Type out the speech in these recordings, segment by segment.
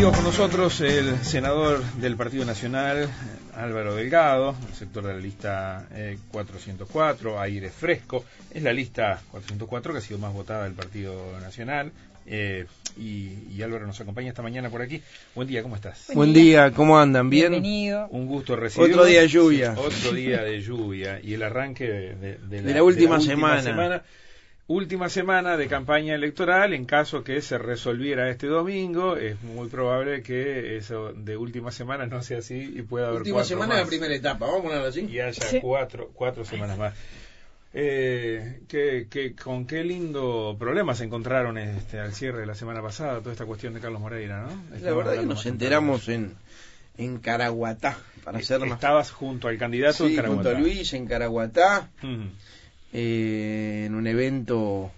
Amigos, con nosotros el senador del Partido Nacional, Álvaro Delgado, el sector de la lista 404, eh, Aire Fresco. Es la lista 404 que ha sido más votada del Partido Nacional. Eh, y, Álvaro nos acompaña esta mañana por aquí. Buen día, ¿cómo estás? Buen, día. ¿cómo andan? ¿Bien? Bienvenido. Un gusto recibirlo. Otro día de lluvia. Otro día de lluvia y el arranque de, la, última, semana última semana de campaña electoral, en caso que se resolviera este domingo, es muy probable que eso de última semana no sea así y pueda haber última semana de la primera etapa, vamos a ponerlo así. Y haya cuatro, cuatro semanas más. Eh, que, ¿Con qué lindo problema se encontraron este, al cierre de la semana pasada toda esta cuestión de Carlos Moreira, ¿no? la verdad que nos enteramos en, en Caraguatá, para ser más... Estabas junto al candidato en Caraguatá. junto a Luis en Caraguatá eh, en un evento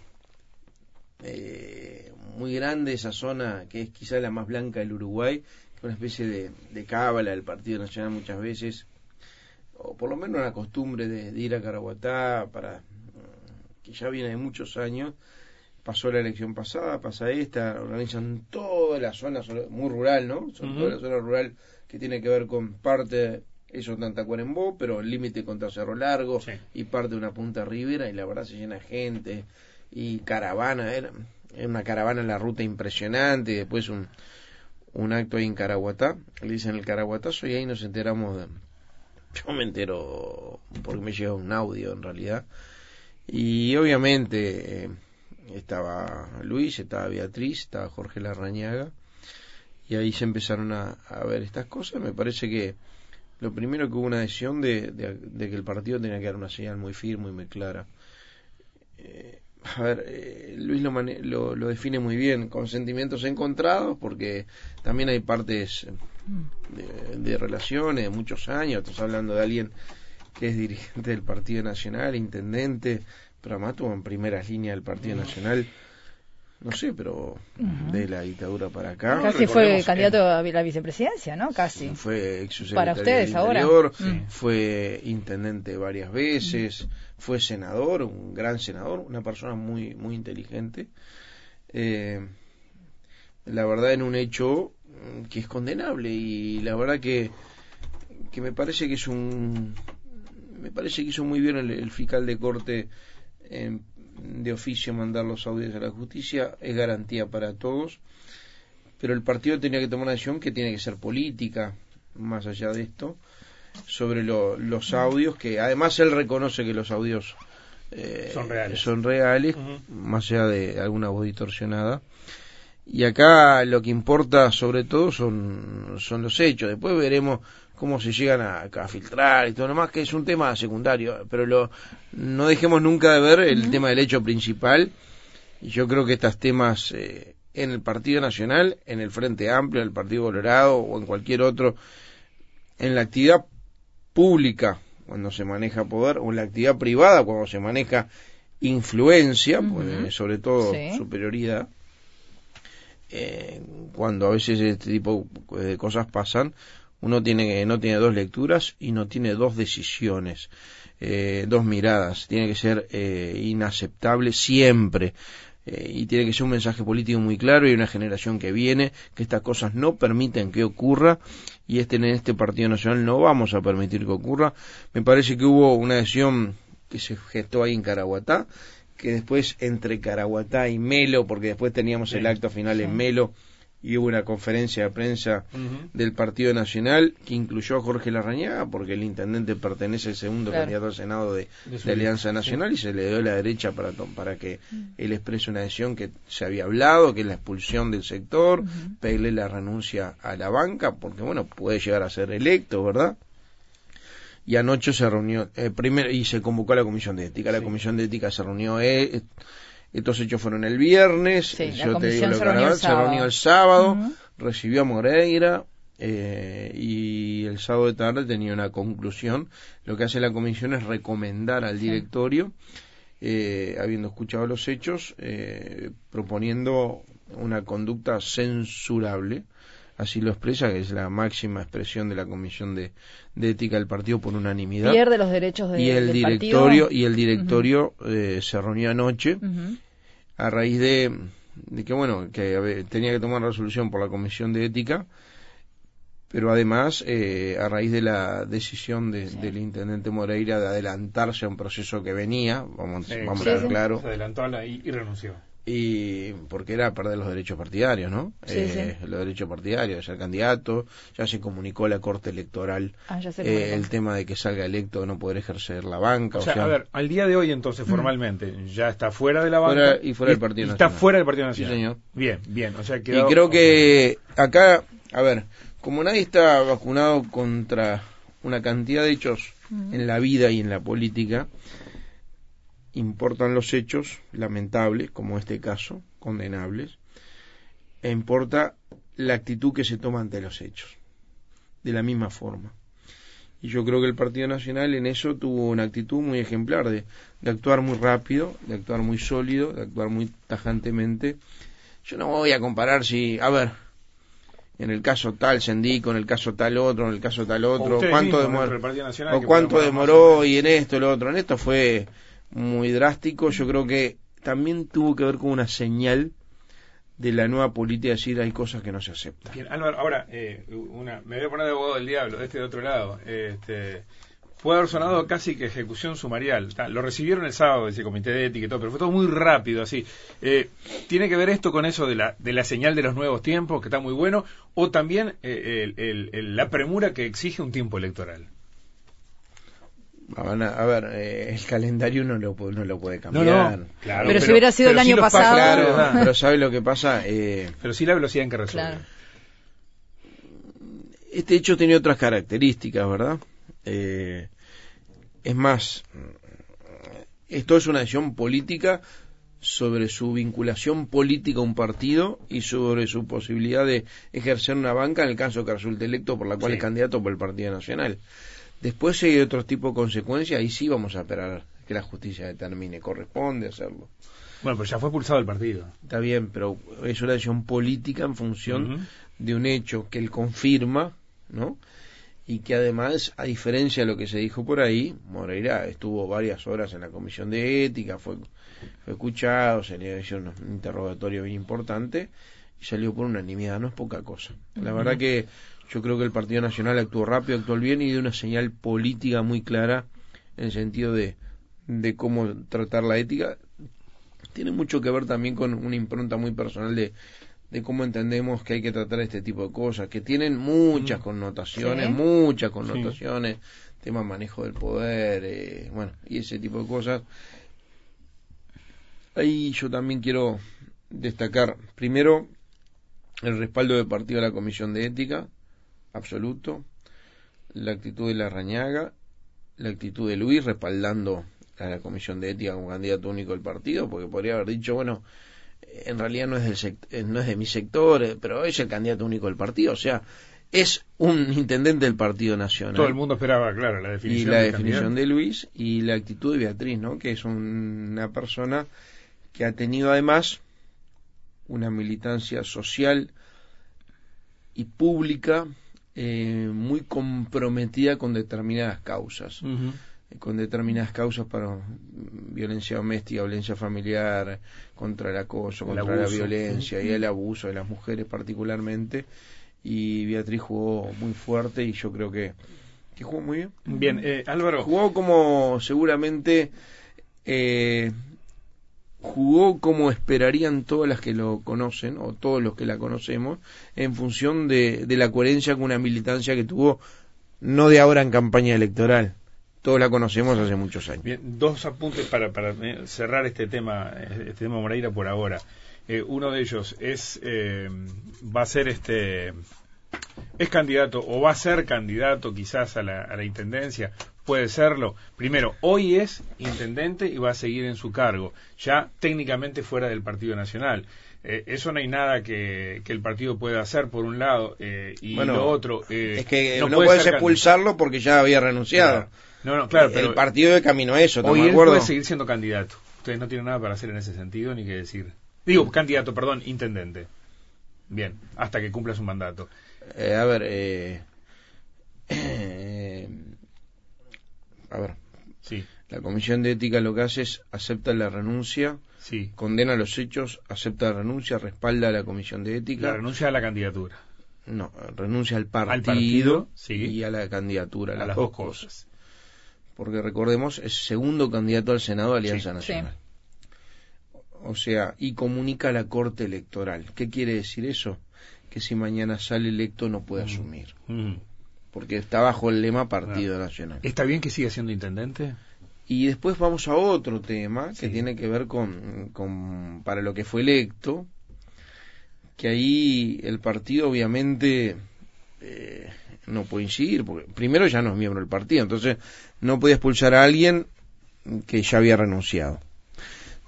eh, muy grande, esa zona que es quizá la más blanca del Uruguay, una especie de, de cábala del Partido Nacional muchas veces, o por lo menos una costumbre de, ir a Caraguatá, para que ya viene de muchos años. Pasó la elección pasada, pasa esta, organizan toda la zona, muy rural, ¿no? Son toda la zona rural que tiene que ver con parte eso Tantacuarembó, pero el límite contra Cerro Largo y parte de una punta ribera y la verdad se llena gente y caravana, era, una caravana en la ruta impresionante y después un, un acto ahí en Caraguatá, le dicen el Caraguatazo y ahí nos enteramos de... Yo me entero porque me llega un audio en realidad. Y obviamente eh, estaba Luis, estaba Beatriz, estaba Jorge Larrañaga. Y ahí se empezaron a, a ver estas cosas, me parece que lo primero que hubo una decisión de, de, que el partido tenía que dar una señal muy firme y muy clara. Eh, a ver, eh, Luis lo, lo, lo, define muy bien, con sentimientos encontrados, porque también hay partes de, de relaciones de muchos años, estás hablando de alguien que es dirigente del Partido Nacional, intendente, pero además tuvo en primeras líneas del Partido Nacional no sé, pero de la dictadura para acá. Casi fue candidato a la vicepresidencia, ¿no? Casi. Fue ex Para ustedes ahora. Mm. Fue intendente varias veces, fue senador, un gran senador, una persona muy, muy inteligente. Eh, la verdad, en un hecho que es condenable y la verdad que, que me parece que es un. Me parece que hizo muy bien el, el fiscal de corte en de oficio mandar los audios a la justicia, es garantía para todos, pero el partido tenía que tomar una decisión que tiene que ser política, más allá de esto, sobre los audios, que además él reconoce que los audios eh, son reales, son reales más allá de alguna voz distorsionada. Y acá lo que importa sobre todo son, son los hechos. Después veremos cómo se llegan a, filtrar y todo lo más, que es un tema secundario, pero lo, no dejemos nunca de ver el tema del hecho principal. Y yo creo que estos temas eh, en el Partido Nacional, en el Frente Amplio, en el Partido Colorado o en cualquier otro, en la actividad pública, cuando se maneja poder, o en la actividad privada, cuando se maneja influencia, pues, sobre todo superioridad, eh, cuando a veces este tipo de cosas pasan, uno tiene, no tiene dos lecturas y no tiene dos decisiones, eh, dos miradas. Tiene que ser eh, inaceptable siempre. Eh, y tiene que ser un mensaje político muy claro y una generación que viene que estas cosas no permiten que ocurra y este en este partido nacional no vamos a permitir que ocurra me parece que hubo una decisión que se gestó ahí en Caraguatá que después entre Caraguatá y Melo porque después teníamos el acto final en Melo y hubo una conferencia de prensa del Partido Nacional que incluyó a Jorge Larrañaga porque el intendente pertenece al segundo candidato al Senado de, Alianza Nacional y se le dio la derecha para, para que mm. él exprese una decisión que se había hablado, que es la expulsión del sector, pedirle la renuncia a la banca porque bueno, puede llegar a ser electo, ¿verdad? Y anoche se reunió, eh, primero, y se convocó a la Comisión de Ética. La Comisión de Ética se reunió eh, estos hechos fueron el viernes, yo te digo lo se, reunió el se reunió el sábado, recibió a Moreira eh, y el sábado de tarde tenía una conclusión. Lo que hace la comisión es recomendar al directorio, eh, habiendo escuchado los hechos, eh, proponiendo una conducta censurable así lo expresa, que es la máxima expresión de la Comisión de, Ética del partido por unanimidad. Pierde los derechos de, y el del directorio partido. Y el directorio eh, se reunió anoche a raíz de, de, que, bueno, que tenía que tomar resolución por la Comisión de Ética, pero además eh, a raíz de la decisión del intendente Moreira de adelantarse a un proceso que venía, vamos, vamos a ver claro. Se adelantó y renunció y porque era perder los derechos partidarios, ¿no? eh, Los derechos partidarios, de ser candidato, ya se comunicó a la Corte Electoral ah, eh, el tema de que salga electo no poder ejercer la banca. O sea, a ver, al día de hoy entonces formalmente ya está fuera de la banca y fuera del Partido Nacional. Está fuera del Partido Nacional. Sí, señor. Bien, bien. O sea, Y creo que acá, a ver, como nadie está vacunado contra una cantidad de hechos en la vida y en la política, importan los hechos lamentables, como este caso, condenables, e importa la actitud que se toma ante los hechos, de la misma forma. Y yo creo que el Partido Nacional en eso tuvo una actitud muy ejemplar, de, de actuar muy rápido, de actuar muy sólido, de actuar muy tajantemente. Yo no voy a comparar si, a ver, en el caso tal Sendico, en el caso tal otro, en el caso tal otro, cuánto demoró, o cuánto demoró y en esto, lo otro, en esto fue muy drástico. Yo creo que también tuvo que ver con una señal de la nueva política, decir hay cosas que no se aceptan. Bien, Álvaro, ahora, eh, una, me voy a poner de abogado del diablo, de este de otro lado. Este, puede haber sonado casi que ejecución sumarial. Lo recibieron el sábado ese comité de ética y todo, pero fue todo muy rápido, así. Eh, ¿Tiene que ver esto con eso de la, de la señal de los nuevos tiempos, que está muy bueno, o también eh, la premura que exige un tiempo electoral? A ver, eh, el calendario no lo, no lo puede cambiar. claro, pero, si hubiera sido el año pasado. Claro, pero ¿sabe lo que pasa? Eh, pero sí la velocidad en que resuelve. Este hecho tiene otras características, ¿verdad? Eh, es más, esto es una decisión política sobre su vinculación política a un partido y sobre su posibilidad de ejercer una banca en el caso que resulte electo por la cual es candidato por el Partido Nacional. Después si hay otro tipo de consecuencias, ahí sí vamos a esperar que la justicia determine, corresponde hacerlo. Bueno, pues ya fue pulsado el partido. Está bien, pero es una decisión política en función de un hecho que él confirma, ¿no? Y que además, a diferencia de lo que se dijo por ahí, Moreira estuvo varias horas en la comisión de ética, fue, fue escuchado, se le hizo un interrogatorio bien importante y salió por unanimidad, no es poca cosa. La verdad que yo creo que el Partido Nacional actuó rápido, actuó bien y dio una señal política muy clara en el sentido de, de cómo tratar la ética. Tiene mucho que ver también con una impronta muy personal de, de cómo entendemos que hay que tratar este tipo de cosas, que tienen muchas connotaciones, muchas connotaciones, tema manejo del poder, eh, bueno, y ese tipo de cosas. Ahí yo también quiero destacar, primero, el respaldo de partido a la Comisión de Ética, absoluto, la actitud de la Rañaga, la actitud de Luis respaldando a la Comisión de Ética como candidato único del partido, porque podría haber dicho, bueno, en realidad no es, del eh, no es de mi sector, eh, pero es el candidato único del partido, o sea, es un intendente del Partido Nacional. Todo el mundo esperaba, claro, la definición. Y la definición de Luis y la actitud de Beatriz, ¿no? Que es una persona que ha tenido además una militancia social y pública eh, muy comprometida con determinadas causas, eh, con determinadas causas para violencia doméstica, violencia familiar, contra el acoso, contra la violencia y el abuso de las mujeres particularmente. Y Beatriz jugó muy fuerte y yo creo que, que jugó muy bien. Bien, eh, Álvaro. Jugó como seguramente eh, jugó como esperarían todas las que lo conocen o todos los que la conocemos en función de, la coherencia con una militancia que tuvo no de ahora en campaña electoral. Todos la conocemos hace muchos años. Bien dos apuntes para, para eh, cerrar este tema este tema Moreira por ahora. Eh, uno de ellos es eh, va a ser este es candidato o va a ser candidato quizás a la, a la intendencia puede serlo. Primero, hoy es intendente y va a seguir en su cargo, ya técnicamente fuera del Partido Nacional. Eh, eso no hay nada que, el partido pueda hacer por un lado eh, y lo otro. Eh, es que no, puedes expulsarlo porque ya había renunciado. No, no, claro. el partido de camino a eso. Hoy él puede seguir siendo candidato. Ustedes no tienen nada para hacer en ese sentido ni que decir. Digo, candidato, perdón, intendente. Bien, hasta que cumpla su mandato. Eh, a ver, eh, eh, a ver. Sí. La Comisión de Ética lo que hace es acepta la renuncia, Sí. condena los hechos, acepta la renuncia, respalda a la Comisión de Ética. La renuncia a la candidatura. No, renuncia al partido, partido, sí. y a la candidatura, A las dos cosas. Porque recordemos, es segundo candidato al Senado de Alianza Sí. Nacional. O sea, y comunica a la Corte Electoral. ¿Qué quiere decir eso? Que si mañana sale electo no puede asumir. Mm. Porque está bajo el lema Partido Nacional. ¿Está bien que siga siendo intendente? Y después vamos a otro tema que Sí. tiene que ver con, con para lo que fue electo, que ahí el partido obviamente eh, no puede incidir, porque primero ya no es miembro del partido, entonces no puede expulsar a alguien que ya había renunciado.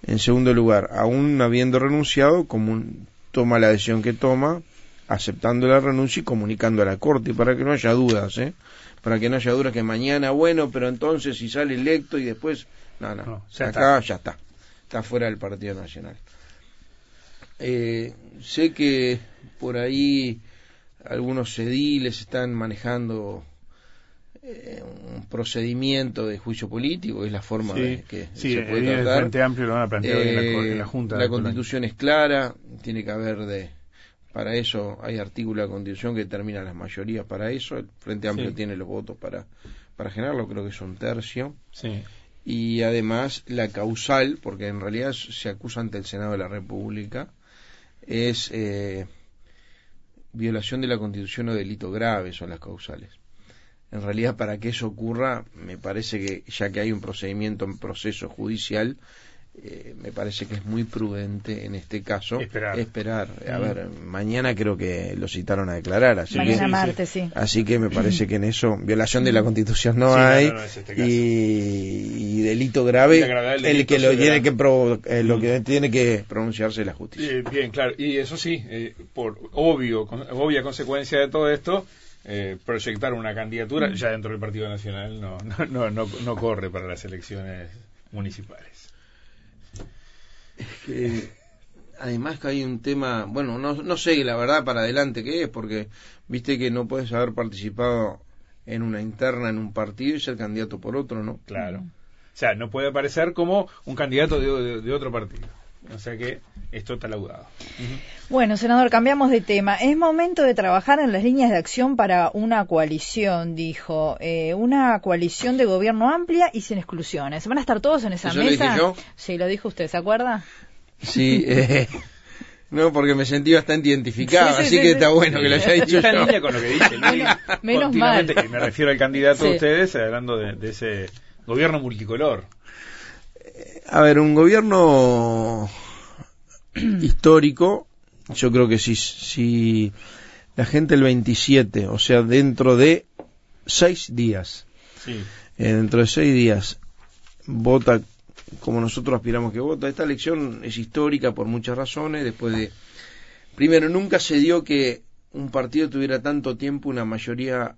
En segundo lugar, aún habiendo renunciado, comun- toma la decisión que toma, aceptando la renuncia y comunicando a la Corte, para que no haya dudas, ¿eh? para que no haya dudas que mañana, bueno, pero entonces si sale electo y después, no, no, No, ya acá ya está, está fuera del Partido Nacional. Eh, sé que por ahí algunos ediles están manejando eh, un procedimiento de juicio político, es la forma de que sí, se puede tratar. Frente Amplio lo van a plantear en, la, Eh, en la Junta. la. Constitución es clara, tiene que haber de para eso hay artículo de la Constitución que determina las mayorías para eso. El Frente Amplio Sí. tiene los votos para para generarlo, creo que es un tercio. Sí. Y además la causal, porque en realidad se acusa ante el Senado de la República, es eh, violación de la Constitución o delito grave son las causales. En realidad, para que eso ocurra, me parece que ya que hay un procedimiento en proceso judicial, eh, me parece que es muy prudente en este caso Esperar. esperar. A Mm. ver, mañana creo que lo citaron a declarar, así Mañana que sí, martes, sí. así que me parece que en eso violación de la Constitución no Sí, hay no, no es este y, y delito grave el que lo tiene que pro- eh, lo Mm. que tiene que pronunciarse la justicia. Eh, bien, claro. Y eso sí, eh, por obvio, con- obvia consecuencia de todo esto, eh, proyectar una candidatura ya dentro del Partido Nacional no, no, no, no, no corre para las elecciones municipales. Que además que hay un tema, bueno, no, no sé la verdad para adelante qué es, porque viste que no puedes haber participado en una interna en un partido y ser candidato por otro, ¿no? Claro. O sea, no puede aparecer como un candidato de, de- de otro partido. O sea que esto está laudado. Bueno, senador, cambiamos de tema. Es momento de trabajar en las líneas de acción para una coalición, dijo. Eh, una coalición de gobierno amplia y sin exclusiones. ¿Van a estar todos en esa ¿Eso lo mesa? dije yo? Sí, lo dijo usted, ¿se acuerda? Sí, eh, no, porque me sentí bastante identificado, Sí, sí, así sí, que sí. está bueno que lo haya dicho Está en yo. línea con lo que dice. Menos- mal. y me refiero al candidato Sí. de ustedes, hablando de, de ese gobierno multicolor. A ver, un gobierno histórico, yo creo que si, si la gente el 27, o sea, dentro de seis días, Sí. eh, dentro de seis días, vota como nosotros aspiramos que vota. Esta elección es histórica por muchas razones. Después de, primero, nunca se dio que un partido tuviera tanto tiempo una mayoría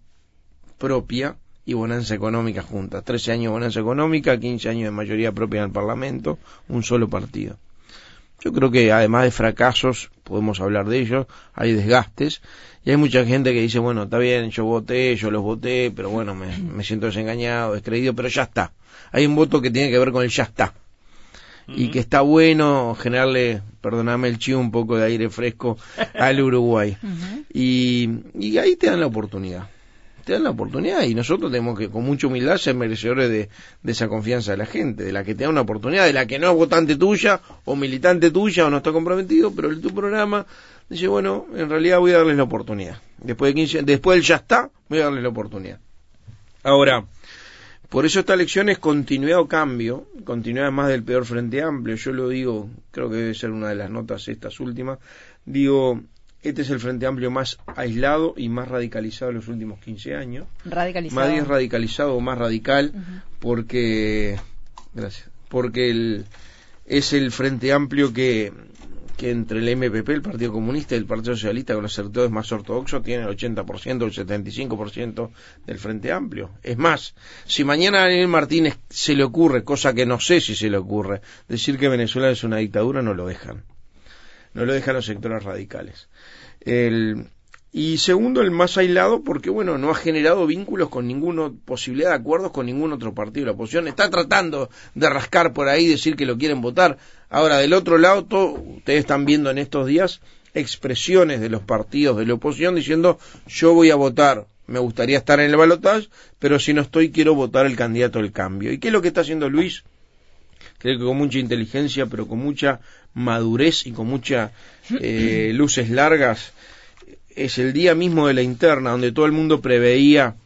propia y bonanza económica juntas. 13 años de bonanza económica, 15 años de mayoría propia en el Parlamento, un solo partido. Yo creo que además de fracasos, podemos hablar de ellos, hay desgastes y hay mucha gente que dice, bueno, está bien, yo voté, yo los voté, pero bueno, me, me siento desengañado, descreído, pero ya está. Hay un voto que tiene que ver con el ya está. Y que está bueno generarle, perdoname el chivo, un poco de aire fresco al Uruguay. Y, y ahí te dan la oportunidad. Te dan la oportunidad y nosotros tenemos que con mucha humildad ser merecedores de, esa confianza de la gente, de la que te da una oportunidad, de la que no es votante tuya o militante tuya o no está comprometido, pero el tu programa dice, bueno, en realidad voy a darles la oportunidad. Después de 15, después del ya está, voy a darles la oportunidad. Ahora, por eso esta elección es continuidad o cambio, continuidad más del peor frente amplio, yo lo digo, creo que debe ser una de las notas estas últimas, digo, este es el frente amplio más aislado y más radicalizado de los últimos 15 años, Radicalizado. más radicalizado o más radical, porque, gracias, porque el, es el frente amplio que, que entre el MPP, el Partido Comunista y el Partido Socialista, con los sectores más ortodoxos, tiene el 80% o el 75% del frente amplio. Es más, si mañana a Daniel Martínez se le ocurre, cosa que no sé si se le ocurre, decir que Venezuela es una dictadura, no lo dejan. No lo dejan los sectores radicales. El, Y segundo, el más aislado porque, bueno, no ha generado vínculos con ninguna posibilidad de acuerdos con ningún otro partido de la oposición. Está tratando de rascar por ahí, decir que lo quieren votar. Ahora, del otro lado, ustedes están viendo en estos días expresiones de los partidos de la oposición diciendo yo voy a votar, me gustaría estar en el balotaje, pero si no estoy quiero votar el candidato del cambio. ¿Y qué es lo que está haciendo Luis? Creo que con mucha inteligencia, pero con mucha madurez y con muchas eh, luces largas, es el día mismo de la interna, donde todo el mundo preveía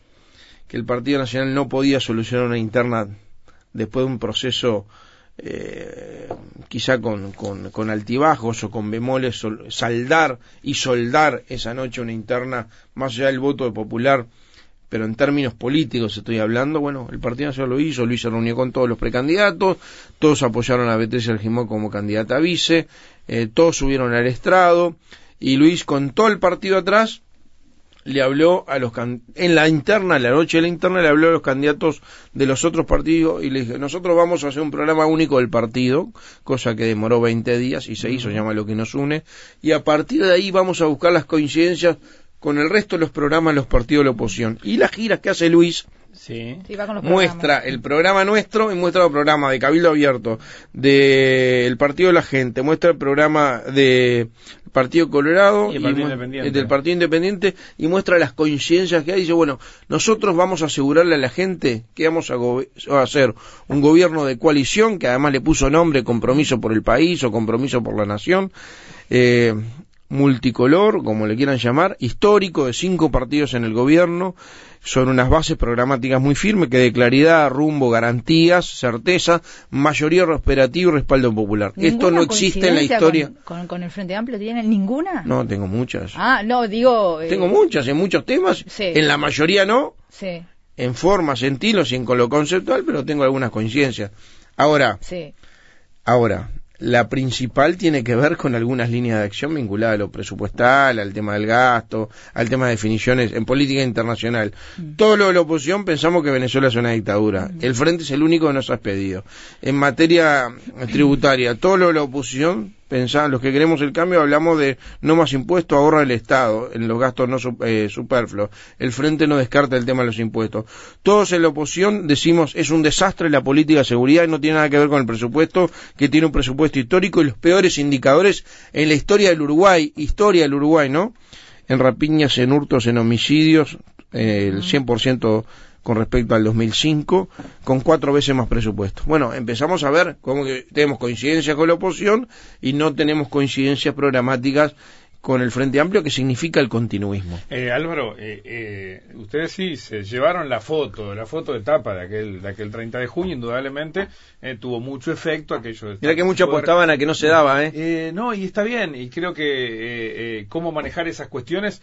que el Partido Nacional no podía solucionar una interna después de un proceso eh, quizá con, con, altibajos o con bemoles, saldar y soldar esa noche una interna, más allá del voto popular, pero en términos políticos estoy hablando, bueno, el Partido Nacional lo hizo, Luis se reunió con todos los precandidatos, todos apoyaron a Beatriz Argimó como candidata a vice, eh, todos subieron al estrado, y Luis con todo el partido atrás le habló a los en la interna, la noche de la interna le habló a los candidatos de los otros partidos y le dije, nosotros vamos a hacer un programa único del partido, cosa que demoró 20 días y se hizo, llama lo que nos une, y a partir de ahí vamos a buscar las coincidencias con el resto de los programas de los partidos de la oposición. Y las giras que hace Luis, Sí. muestra el programa nuestro y muestra el programa de Cabildo Abierto, del Partido de la Gente, muestra el programa de Partido Colorado y, el partido del Partido Independiente y muestra las coincidencias que hay. Dice, bueno, nosotros vamos a asegurarle a la gente que vamos a, hacer un gobierno de coalición, que además le puso nombre Compromiso por el País o Compromiso por la Nación. Eh, multicolor, como le quieran llamar, histórico de cinco partidos en el gobierno, son unas bases programáticas muy firmes que de claridad, rumbo, garantías, certeza, mayoría operativa y respaldo popular. Esto no existe en la historia. Con, el Frente Amplio tienen ninguna? No, tengo muchas. Ah, no, digo... Eh, tengo muchas, en muchos temas. En la mayoría no. Sí. En forma, sentidos y en lo conceptual, pero tengo algunas coincidencias. Ahora, sí. ahora, la principal tiene que ver con algunas líneas de acción vinculadas a lo presupuestal, al tema del gasto, al tema de definiciones en política internacional. Mm. Todo lo de la oposición pensamos que Venezuela es una dictadura. Mm. El Frente es el único que nos ha pedido. En materia tributaria, todo lo de la oposición pensaban, los que queremos el cambio, hablamos de no más impuestos, ahorra el Estado en los gastos no eh, superfluos. El Frente no descarta el tema de los impuestos. Todos en la oposición decimos es un desastre la política de seguridad y no tiene nada que ver con el presupuesto, que tiene un presupuesto histórico y los peores indicadores en la historia del Uruguay, historia del Uruguay, ¿no? En rapiñas, en hurtos, en homicidios, eh, el 100% con respecto al 2005, con cuatro veces más presupuesto. Bueno, empezamos a ver cómo que tenemos coincidencias con la oposición y no tenemos coincidencias programáticas con el Frente Amplio, que significa el continuismo. Eh, Álvaro, eh, eh, ustedes sí se llevaron la foto, la foto de tapa de aquel, de aquel 30 de junio, indudablemente eh, tuvo mucho efecto aquello. Mira que muchos apostaban a que no se daba, ¿eh? ¿eh? No, y está bien, y creo que cómo manejar esas cuestiones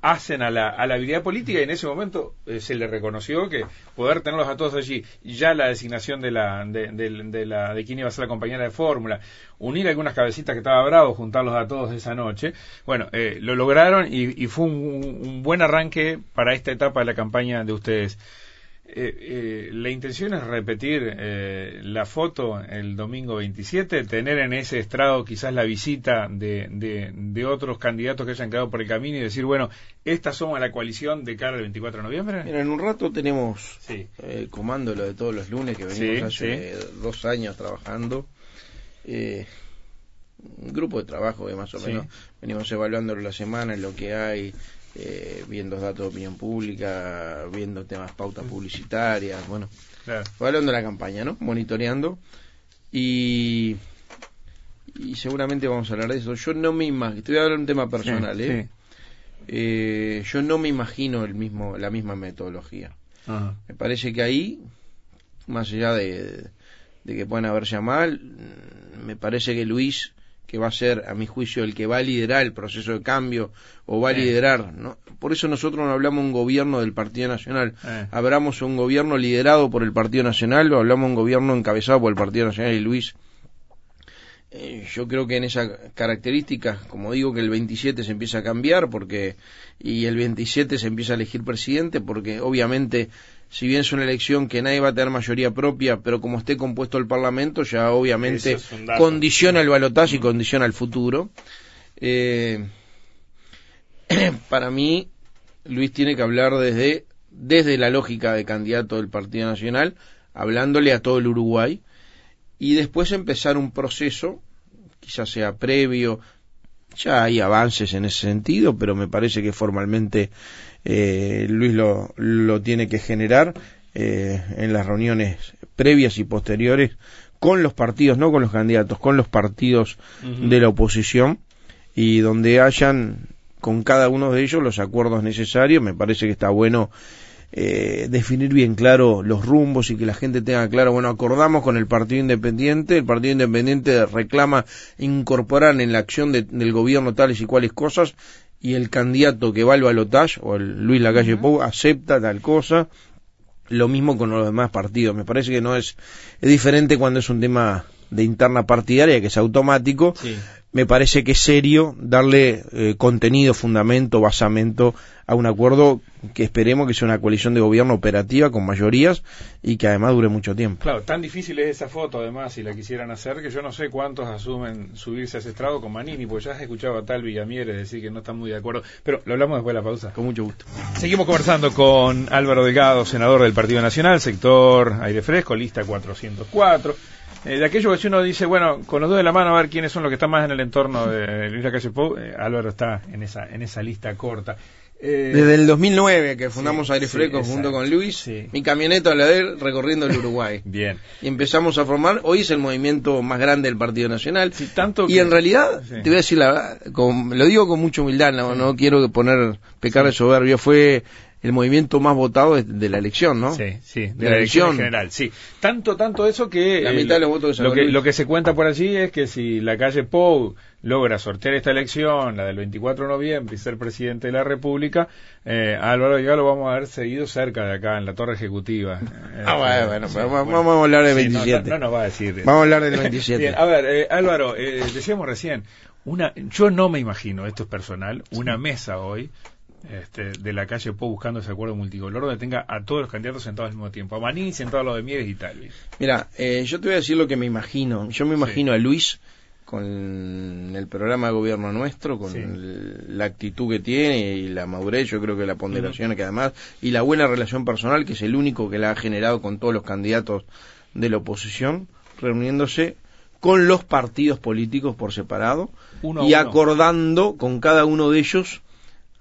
hacen a la, a la habilidad política, y en ese momento se le reconoció que poder tenerlos a todos allí, ya la designación de la, de, de, la, de quién iba a ser la compañera de fórmula, unir algunas cabecitas que estaba bravo, juntarlos a todos esa noche, bueno, eh, lo lograron y, fue un, buen arranque para esta etapa de la campaña de ustedes. Eh, eh, la intención es repetir la foto el domingo 27, tener en ese estrado quizás la visita de, de, otros candidatos que hayan quedado por el camino y decir, bueno, estas somos la coalición de cara al 24 de noviembre. Mira, en un rato tenemos el comando lo de todos los lunes que venimos hace dos años trabajando. Eh, un grupo de trabajo que más o menos venimos evaluando la semana en lo que hay, eh, viendo datos de opinión pública, viendo temas pautas publicitarias, bueno, evaluando la campaña, ¿no? Monitoreando y y seguramente vamos a hablar de eso. Yo no me imagino, estoy hablando de un tema personal, ¿eh? ¿eh? yo no me imagino el mismo, la misma metodología. Me parece que ahí, más allá de, de que puedan haber mal, me parece que Luis que va a ser, a mi juicio, el que va a liderar el proceso de cambio o va a liderar. ¿no? Por eso nosotros no hablamos un gobierno del Partido Nacional, hablamos un gobierno liderado por el Partido Nacional o hablamos un gobierno encabezado por el Partido Nacional y Luis. Eh, yo creo que en esa característica, como digo, que el 27 se empieza a cambiar porque y el 27 se empieza a elegir presidente porque obviamente si bien es una elección que nadie va a tener mayoría propia, pero como esté compuesto el Parlamento, ya obviamente condiciona el balotaje y condiciona el futuro. Eh, para mí, Luis tiene que hablar desde, desde la lógica de candidato del Partido Nacional, hablándole a todo el Uruguay, y después empezar un proceso, quizás sea previo, ya hay avances en ese sentido, pero me parece que formalmente eh, Luis lo, lo, tiene que generar eh, en las reuniones previas y posteriores con los partidos, no con los candidatos, con los partidos de la oposición y donde hayan con cada uno de ellos los acuerdos necesarios. Me parece que está bueno eh, definir bien claro los rumbos y que la gente tenga claro, bueno, acordamos con el Partido Independiente, el Partido Independiente reclama incorporar en la acción del gobierno tales y cuales cosas y el candidato que va al balotaje, o el Luis Lacalle Pou, acepta tal cosa, lo mismo con los demás partidos. Me parece que no es, es diferente cuando es un tema de interna partidaria, que es automático, me parece que es serio darle eh, contenido, fundamento, basamento a un acuerdo que esperemos que sea una coalición de gobierno operativa con mayorías y que además dure mucho tiempo. Claro, tan difícil es esa foto además si la quisieran hacer que yo no sé cuántos asumen subirse a ese estrado con Manini, porque ya has escuchado a tal Villamieres decir que no están muy de acuerdo, pero lo hablamos después de la pausa. Con mucho gusto. Seguimos conversando con Álvaro Delgado, senador del Partido Nacional, sector aire fresco, lista 404 eh, de aquello que si uno dice, bueno, con los dos de la mano a ver quiénes son los que están más en el entorno de Luis Lacalle Pou, eh, Álvaro está en esa, en esa lista corta. Eh, Desde el 2009 que fundamos Aire Fresco junto con Luis, mi camioneta la de él recorriendo el Uruguay. Bien. Y empezamos a formar, hoy es el movimiento más grande del Partido Nacional. tanto y en realidad, te voy a decir la verdad, lo digo con mucha humildad, no, no quiero poner pecar de soberbio, fue el movimiento más votado de, la elección, ¿no? Sí, sí, de, la, elección. general, sí. Tanto, tanto eso que... La mitad de los votos lo, que, lo que se cuenta por allí es que si la calle Pou logra sortear esta elección, la del 24 de noviembre, y ser presidente de la República, eh, Álvaro ya lo vamos a ver seguido cerca de acá, en la torre ejecutiva. ah, bueno, bueno, vamos, a hablar del 27. No, no, nos va a decir. Vamos a hablar del 27. Bien, a ver, eh, Álvaro, eh, decíamos recién, una, yo no me imagino, esto es personal, una mesa hoy este, de la calle Po buscando ese acuerdo multicolor donde tenga a todos los candidatos sentados al mismo tiempo, a Manini sentado a los de Mieres y tal. Mira, eh, yo te voy a decir lo que me imagino. Yo me imagino a Luis con el programa de gobierno nuestro, con la actitud que tiene y la madurez, yo creo que la ponderación que además, y la buena relación personal, que es el único que la ha generado con todos los candidatos de la oposición, reuniéndose con los partidos políticos por separado y acordando con cada uno de ellos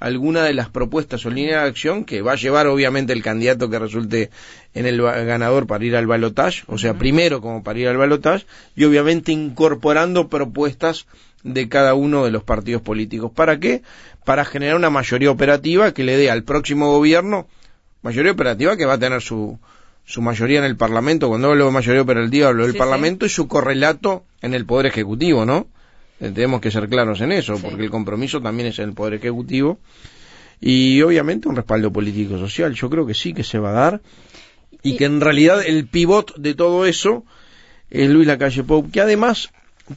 alguna de las propuestas o líneas de acción que va a llevar obviamente el candidato que resulte en el ganador para ir al balotaje, o sea, primero como para ir al balotaje, y obviamente incorporando propuestas de cada uno de los partidos políticos. ¿Para qué? Para generar una mayoría operativa que le dé al próximo gobierno, mayoría operativa que va a tener su, su mayoría en el Parlamento, cuando hablo de mayoría operativa hablo del Parlamento y su correlato en el Poder Ejecutivo, ¿no? Eh, tenemos que ser claros en eso, porque el compromiso también es en el Poder Ejecutivo y obviamente un respaldo político-social. Yo creo que sí que se va a dar y, que en realidad el pivot de todo eso es Luis Lacalle Pou, que además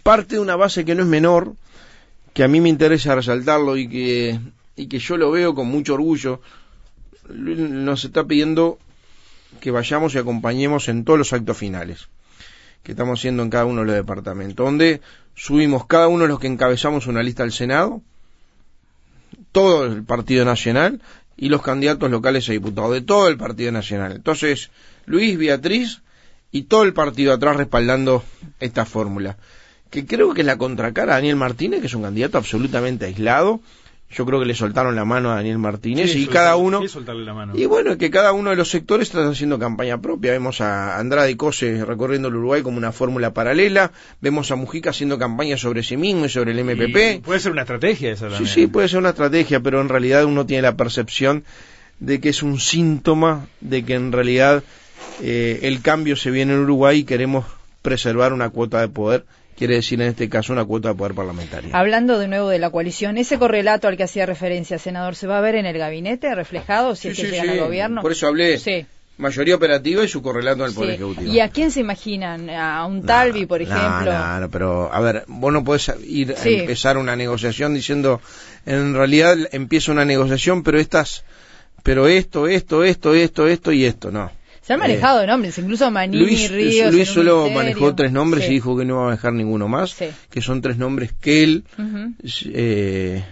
parte de una base que no es menor, que a mí me interesa resaltarlo y que, y que yo lo veo con mucho orgullo. Nos está pidiendo que vayamos y acompañemos en todos los actos finales que estamos haciendo en cada uno de los departamentos, donde subimos cada uno de los que encabezamos una lista al Senado, todo el Partido Nacional y los candidatos locales a diputados de todo el Partido Nacional. Entonces, Luis, Beatriz y todo el partido atrás respaldando esta fórmula, que creo que es la contracara a Daniel Martínez, que es un candidato absolutamente aislado, yo creo que le soltaron la mano a Daniel Martínez y cada uno y bueno que cada uno de los sectores está haciendo campaña propia. Vemos a Andrade y Cose recorriendo el Uruguay como una fórmula paralela. Vemos a Mujica haciendo campaña sobre sí mismo y sobre el MPP puede ser una estrategia esa sí sí puede ser una estrategia pero en realidad uno tiene la percepción de que es un síntoma de que en realidad eh, el cambio se viene en Uruguay y queremos preservar una cuota de poder quiere decir en este caso una cuota de poder parlamentaria. Hablando de nuevo de la coalición, ese correlato al que hacía referencia, senador, ¿se va a ver en el gabinete reflejado si es que llega al gobierno? Por eso hablé. Mayoría operativa y su correlato al Poder Ejecutivo. ¿Y a quién se imaginan? ¿A un Talvi, por ejemplo? No, no, pero a ver, vos no podés ir a empezar una negociación diciendo, en realidad empieza una negociación, pero estas, pero esto, esto, esto, esto, esto y esto, no. Se han manejado nombres, incluso Manini, Luis, Ríos. Luis solo manejó tres nombres y dijo que no va a manejar ninguno más, que son tres nombres que él eh,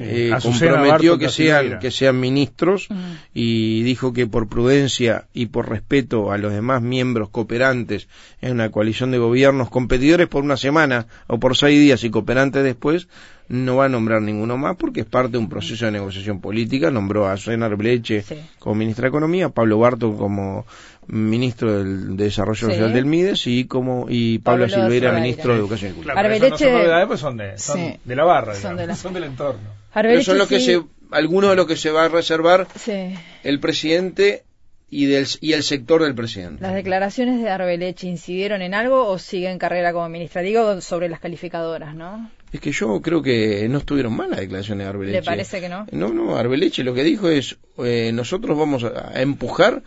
eh, comprometió que sean, que sean ministros y dijo que por prudencia y por respeto a los demás miembros cooperantes en una coalición de gobiernos, competidores por una semana o por seis días y cooperantes después, no va a nombrar ninguno más porque es parte de un proceso de negociación política. Nombró a Susana Arbeleche Sí. como ministra de Economía, a Pablo Barton como ministro del de Desarrollo Sí. Social del Mides y como y Pablo, Pablo Silveira, Silveira. ministro de Educación y Cultura. Claro, no son novedades, pues son de, son Sí. de la barra, Son de la- son del entorno. Pero son los que sí- se, algunos de los que se va a reservar sí. el presidente y del y el sector del presidente. ¿Las declaraciones de Arbeleche incidieron en algo o sigue en carrera como ministra? Digo sobre las calificadoras, ¿no? Es que yo creo que no estuvieron mal las declaraciones de Arbeleche. ¿Le parece que no? No, no, Arbeleche lo que dijo es eh, nosotros vamos a, a empujar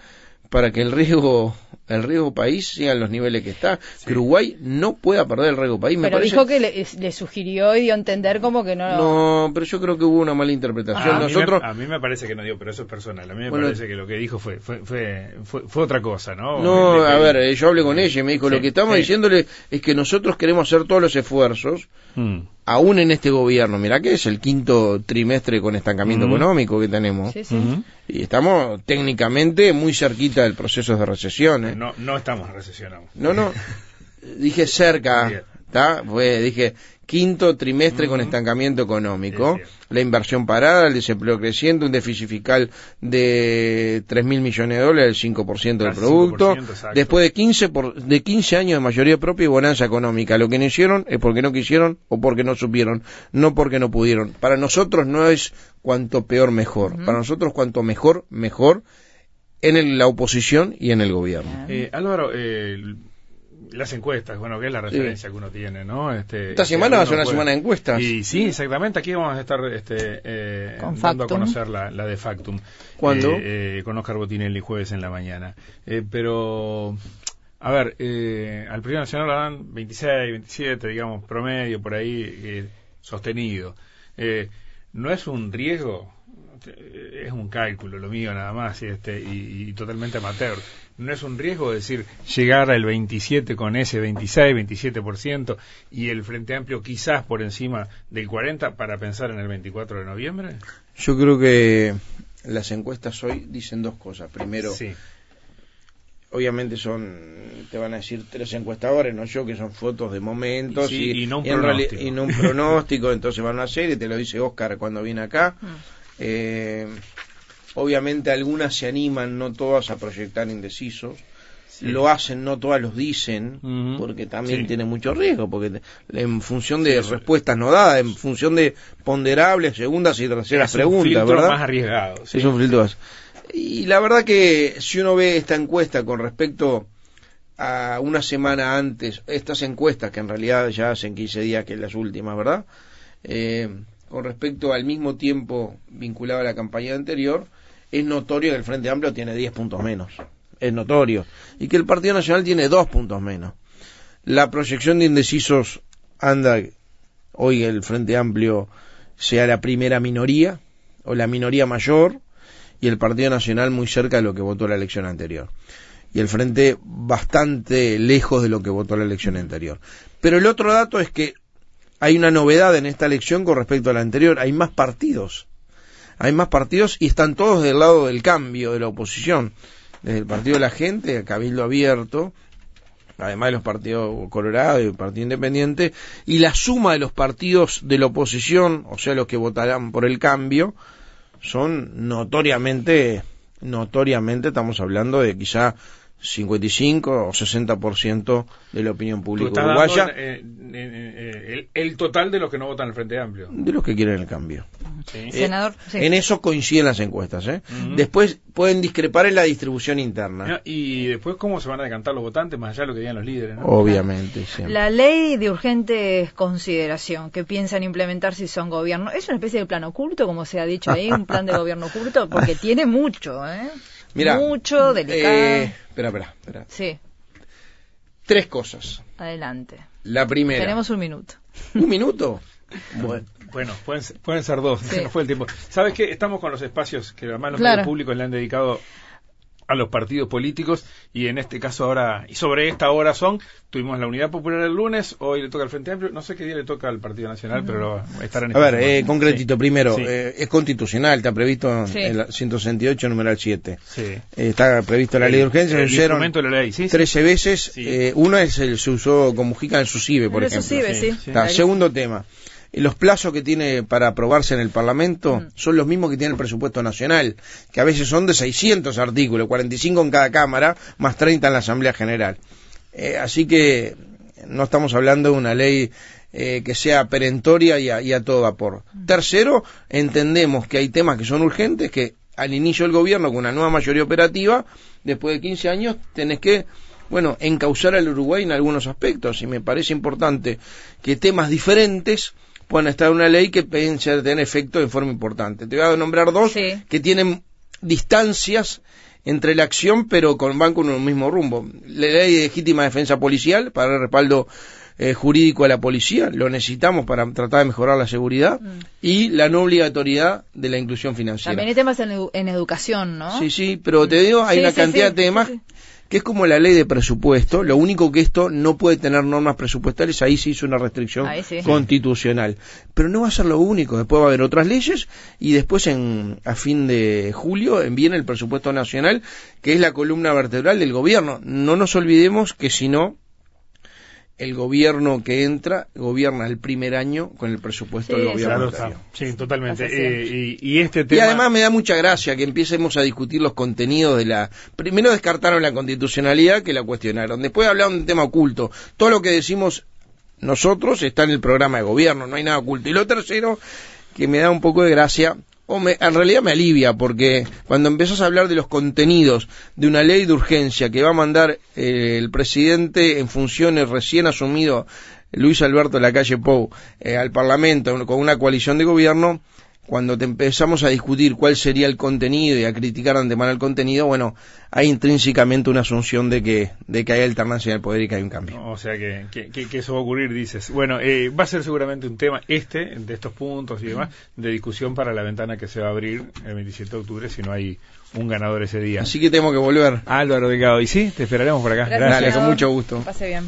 para que el riesgo el riesgo país siga en los niveles que está. Que Uruguay no pueda perder el riesgo país. Me Pero parece- dijo que le, le sugirió y dio a entender como que no... No, pero yo creo que hubo una mala interpretación. a, Nosotros, mí me, a mí me parece que no dio, pero eso es personal. A mí me Bueno, parece que lo que dijo fue fue, fue, fue, fue otra cosa, ¿no? No, Le- le- a ver, eh, yo hablé con ella y me dijo, Sí, lo que estamos sí. diciéndole es que nosotros queremos hacer todos los esfuerzos, Mm. Aún en este gobierno, mira que es el quinto trimestre con estancamiento económico que tenemos, Sí, sí. Y estamos técnicamente muy cerquita del proceso de recesión. ¿eh? No, no estamos recesionados. No, no, dije cerca, ¿está? Fue, dije quinto trimestre con estancamiento económico, Sí, sí. la inversión parada, el desempleo creciente, un déficit fiscal de 3 mil millones de dólares, el 5% del Casi producto, 5%, exacto. después de 15, por, de 15 años de mayoría propia y bonanza económica. Lo que no hicieron es porque no quisieron o porque no supieron, no porque no pudieron. Para nosotros no es cuanto peor mejor, para nosotros cuanto mejor, mejor en el- la oposición y en el gobierno. Eh, Álvaro, eh, las encuestas, bueno, que es la referencia que uno tiene, ¿no? Este, Esta este, semana va a ser una puede- semana de encuestas. Y sí, exactamente. Aquí vamos a estar este, eh, Con dando a conocer la, la de Factum. ¿Cuándo? Eh, eh, con Oscar Botinelli jueves en la mañana. Eh, pero, a ver, eh, al Partido Nacional le dan 26, 27, digamos, promedio, por ahí, eh, sostenido. Eh, ¿No es un riesgo? Es un cálculo, lo mío nada más, y, este, y, y totalmente amateur. ¿No es un riesgo decir llegar al 27 con ese 26, 27% y el Frente Amplio quizás por encima del 40 para pensar en el 24 de noviembre? Yo creo que las encuestas hoy dicen dos cosas. Primero, Sí. obviamente son, te van a decir tres encuestadores, no yo, que son fotos de momentos Y sí, y no un en y no un pronóstico, entonces van a hacer y te lo dice Oscar cuando viene acá. Mm. Eh, obviamente algunas se animan, no todas, a proyectar indecisos. Lo hacen, no todas los dicen, porque también Sí. tiene mucho riesgo, porque en función de respuestas no dadas, en función de ponderables, segundas y terceras Es un preguntas, filtro ¿verdad? más arriesgado. sí. Es un filtro más. Y la verdad que si uno ve esta encuesta con respecto a una semana antes, estas encuestas que en realidad ya hacen 15 días que es las últimas, ¿verdad? Eh, con respecto al mismo tiempo vinculado a la campaña anterior, es notorio que el Frente Amplio tiene 10 puntos menos. Es notorio. Y que el Partido Nacional tiene 2 puntos menos. La proyección de indecisos anda, hoy el Frente Amplio sea la primera minoría o la minoría mayor y el Partido Nacional muy cerca de lo que votó la elección anterior. Y el Frente bastante lejos de lo que votó la elección anterior. Pero el otro dato es que hay una novedad en esta elección con respecto a la anterior. Hay más partidos. Hay más partidos y están todos del lado del cambio de la oposición. Desde el Partido de la Gente, el Cabildo Abierto, además de los partidos Colorado y el Partido Independiente, y la suma de los partidos de la oposición, o sea, los que votarán por el cambio, son notoriamente, notoriamente estamos hablando de quizá 55 o 60% de la opinión pública uruguaya dando, eh, eh, eh, el, el total de los que no votan el Frente Amplio. de los que quieren el cambio. Sí. Senador, sí. En eso coinciden las encuestas. ¿eh? Después pueden discrepar en la distribución interna. Y después, ¿cómo se van a decantar los votantes más allá de lo que digan los líderes? ¿no? Obviamente, siempre. La ley de urgente consideración que piensan implementar si son gobierno, ¿es una especie de plan oculto, como se ha dicho ahí, un plan de gobierno oculto? Porque tiene mucho, ¿eh? Mira, mucho, delicado. eh, espera, espera, espera. Sí, Tres cosas. adelante. La primera. Tenemos un minuto. ¿Un minuto? Bueno. Bueno, pueden, ser- pueden ser dos, Sí. se nos fue el tiempo. ¿Sabes qué? Estamos con los espacios que además los Claro. medios públicos le han dedicado a los partidos políticos y en este caso ahora, y sobre esta hora son, tuvimos la Unidad Popular el lunes, hoy le toca al Frente Amplio, no sé qué día le toca al Partido Nacional, pero estarán en A ver, eh, concretito, primero, eh, es constitucional, está previsto en el 168, numeral 7. Eh, está previsto la ley de urgencia, se usaron de la ley, 13 veces, eh, uno es el, se usó con Mujica en su CIBE, por ejemplo. Está, segundo tema los plazos que tiene para aprobarse en el Parlamento mm. son los mismos que tiene el presupuesto nacional, que a veces son de 600 artículos, 45 en cada Cámara, más 30 en la Asamblea General. Eh, así que no estamos hablando de una ley eh, que sea perentoria y a, y a todo vapor. Mm. Tercero, entendemos que hay temas que son urgentes, que al inicio del gobierno, con una nueva mayoría operativa, después de 15 años, tenés que bueno, encauzar al Uruguay en algunos aspectos y me parece importante que temas diferentes puedan estar en una ley que piense tener efecto de forma importante. Te voy a nombrar dos que tienen distancias entre la acción, pero con, van con un mismo rumbo. La ley de legítima defensa policial para el respaldo eh, jurídico a la policía, lo necesitamos para tratar de mejorar la seguridad, mm. y la no obligatoriedad de la inclusión financiera. También hay temas en, educación, ¿no? Sí, sí, pero te digo, hay una cantidad de temas que es como la ley de presupuesto, lo único que esto no puede tener normas presupuestales, ahí se hizo una restricción constitucional. Pero no va a ser lo único, después va a haber otras leyes y después en, a fin de julio viene el presupuesto nacional, que es la columna vertebral del gobierno. No nos olvidemos que si no, el gobierno que entra gobierna el primer año con el presupuesto del gobierno Sí, totalmente. Eh, y, este tema... y además me da mucha gracia que empecemos a discutir los contenidos de la... Primero descartaron la constitucionalidad que la cuestionaron. Después hablaron de un tema oculto. Todo lo que decimos nosotros está en el programa de gobierno, no hay nada oculto. Y lo tercero, que me da un poco de gracia, o en realidad me alivia porque cuando empezás a hablar de los contenidos de una ley de urgencia que va a mandar eh, el presidente en funciones recién asumido Luis Alberto de la calle Pou eh, al Parlamento con una coalición de gobierno, cuando te empezamos a discutir cuál sería el contenido y a criticar de antemano el contenido, bueno, hay intrínsecamente una asunción de que, de que hay alternancia en el poder y que hay un cambio. O sea que, que, eso va a ocurrir, dices. Bueno, eh, va a ser seguramente un tema este, de estos puntos y demás, de discusión para la ventana que se va a abrir el 27 de octubre si no hay un ganador ese día. Así que tengo que volver. Álvaro Delgado, y sí, te esperaremos por acá. Gracias, con mucho gusto. Pase bien.